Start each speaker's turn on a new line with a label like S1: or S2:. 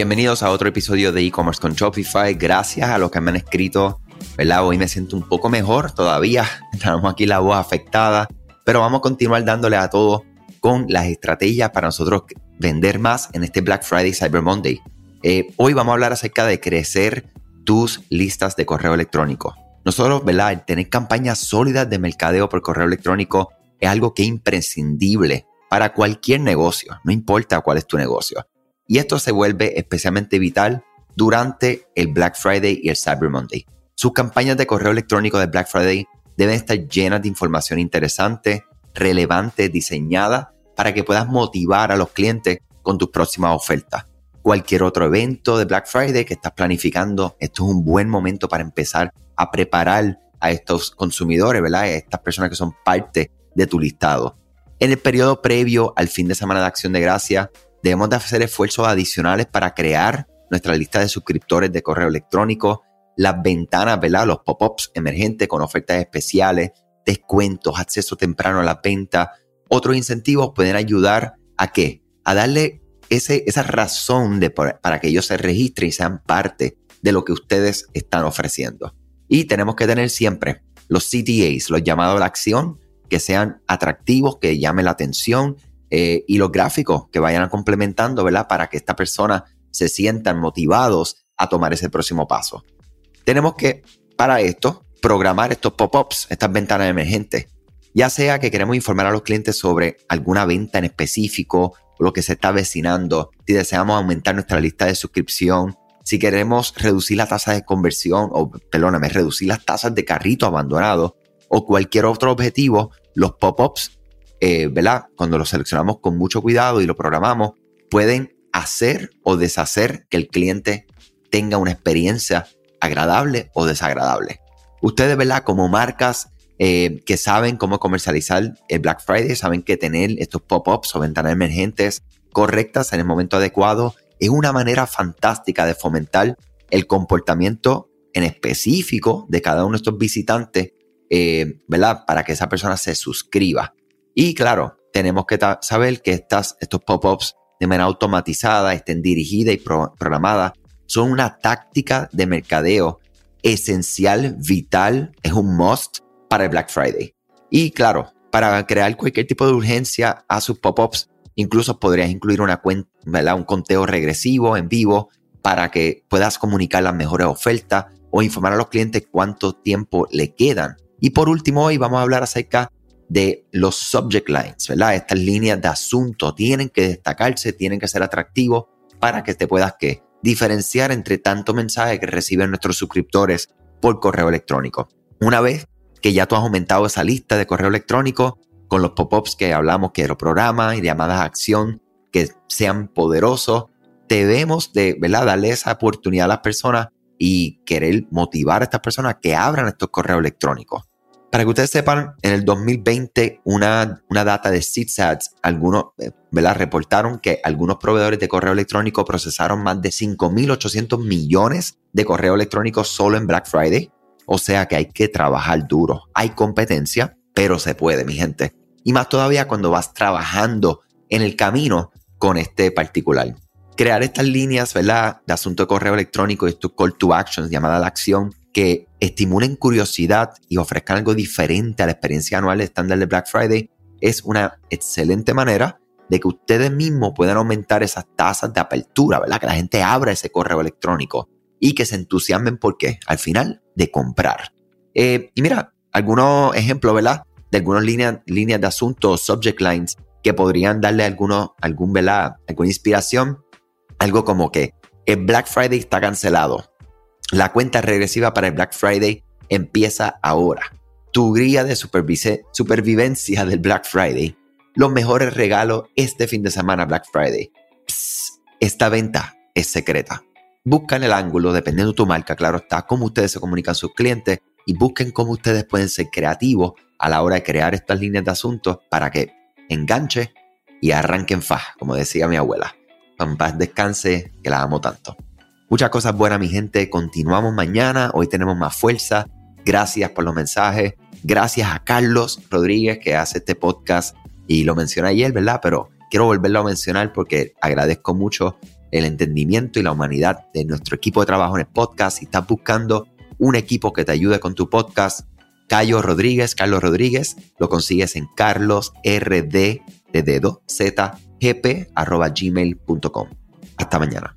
S1: Bienvenidos a otro episodio de e-commerce con Shopify. Gracias a los que me han escrito, ¿verdad? Hoy me siento un poco mejor todavía. Tenemos aquí la voz afectada, pero vamos a continuar dándole a todo con las estrategias para nosotros vender más en este Black Friday Cyber Monday. Eh, hoy vamos a hablar acerca de crecer tus listas de correo electrónico. Nosotros, ¿verdad? Tener campañas sólidas de mercadeo por correo electrónico es algo que es imprescindible para cualquier negocio, no importa cuál es tu negocio. Y esto se vuelve especialmente vital durante el Black Friday y el Cyber Monday. Sus campañas de correo electrónico de Black Friday deben estar llenas de información interesante, relevante, diseñada para que puedas motivar a los clientes con tus próximas ofertas. Cualquier otro evento de Black Friday que estás planificando, esto es un buen momento para empezar a preparar a estos consumidores, ¿verdad? A estas personas que son parte de tu listado. En el periodo previo al fin de semana de Acción de Gracia, debemos de hacer esfuerzos adicionales para crear nuestra lista de suscriptores de correo electrónico, las ventanas, ¿verdad? Los pop-ups emergentes con ofertas especiales, descuentos, acceso temprano a la venta. Otros incentivos pueden ayudar a qué? A darle ese, esa razón de, para que ellos se registren y sean parte de lo que ustedes están ofreciendo. Y tenemos que tener siempre los CTAs, los llamados a la acción, que sean atractivos, que llamen la atención eh, y los gráficos que vayan complementando, ¿verdad? Para que esta persona se sientan motivados a tomar ese próximo paso. Tenemos que, para esto, programar estos pop-ups, estas ventanas emergentes. Ya sea que queremos informar a los clientes sobre alguna venta en específico, lo que se está vecinando, si deseamos aumentar nuestra lista de suscripción, si queremos reducir la tasa de conversión, o perdóname, reducir las tasas de carrito abandonado, o cualquier otro objetivo, los pop-ups, eh, ¿verdad? Cuando los seleccionamos con mucho cuidado y lo programamos, pueden hacer o deshacer que el cliente tenga una experiencia agradable o desagradable. Ustedes, ¿verdad? Como marcas eh, que saben cómo comercializar el Black Friday, saben que tener estos pop-ups o ventanas emergentes correctas en el momento adecuado es una manera fantástica de fomentar el comportamiento en específico de cada uno de estos visitantes, eh, ¿verdad? Para que esa persona se suscriba. Y claro, tenemos que saber que estas, estos pop-ups de manera automatizada, estén dirigidas y programadas, son una táctica de mercadeo esencial, vital, es un must para el Black Friday. Y claro, para crear cualquier tipo de urgencia a sus pop-ups, incluso podrías incluir una cuenta, un conteo regresivo en vivo para que puedas comunicar las mejores ofertas o informar a los clientes cuánto tiempo le quedan. Y por último, hoy vamos a hablar acerca de los subject lines, ¿verdad? Estas líneas de asunto tienen que destacarse, tienen que ser atractivos para que te puedas diferenciar entre tanto mensaje que reciben nuestros suscriptores por correo electrónico. Una vez que ya tú has aumentado esa lista de correo electrónico con los pop-ups que hablamos, que los programas y llamadas a acción que sean poderosos, debemos de ¿verdad? darle esa oportunidad a las personas y querer motivar a estas personas que abran estos correos electrónicos. Para que ustedes sepan, en el 2020, una, una data de CITSATS, algunos, eh, ¿verdad? Reportaron que algunos proveedores de correo electrónico procesaron más de 5.800 millones de correo electrónico solo en Black Friday. O sea que hay que trabajar duro. Hay competencia, pero se puede, mi gente. Y más todavía cuando vas trabajando en el camino con este particular. Crear estas líneas, ¿verdad? De asunto de correo electrónico y estos call to actions, llamada a la acción, que estimulen curiosidad y ofrezcan algo diferente a la experiencia anual estándar de Black Friday, es una excelente manera de que ustedes mismos puedan aumentar esas tasas de apertura, ¿verdad? Que la gente abra ese correo electrónico y que se entusiasmen porque al final de comprar. Eh, y mira, algunos ejemplos, ¿verdad? De algunas líneas, líneas de asuntos, subject lines, que podrían darle alguno, algún, ¿verdad? alguna inspiración. Algo como que el Black Friday está cancelado. La cuenta regresiva para el Black Friday empieza ahora. Tu guía de supervivencia del Black Friday. Los mejores regalos este fin de semana Black Friday. esta venta es secreta. Buscan el ángulo, dependiendo de tu marca, claro está, cómo ustedes se comunican a sus clientes y busquen cómo ustedes pueden ser creativos a la hora de crear estas líneas de asuntos para que enganche y arranquen faja, como decía mi abuela. Paz descanse, que la amo tanto. Muchas cosas buenas, mi gente. Continuamos mañana. Hoy tenemos más fuerza. Gracias por los mensajes. Gracias a Carlos Rodríguez que hace este podcast y lo mencioné ayer, ¿verdad? Pero quiero volverlo a mencionar porque agradezco mucho el entendimiento y la humanidad de nuestro equipo de trabajo en el podcast. Si estás buscando un equipo que te ayude con tu podcast, Cayo Rodríguez, Carlos Rodríguez, lo consigues en carlosrd. Hasta mañana.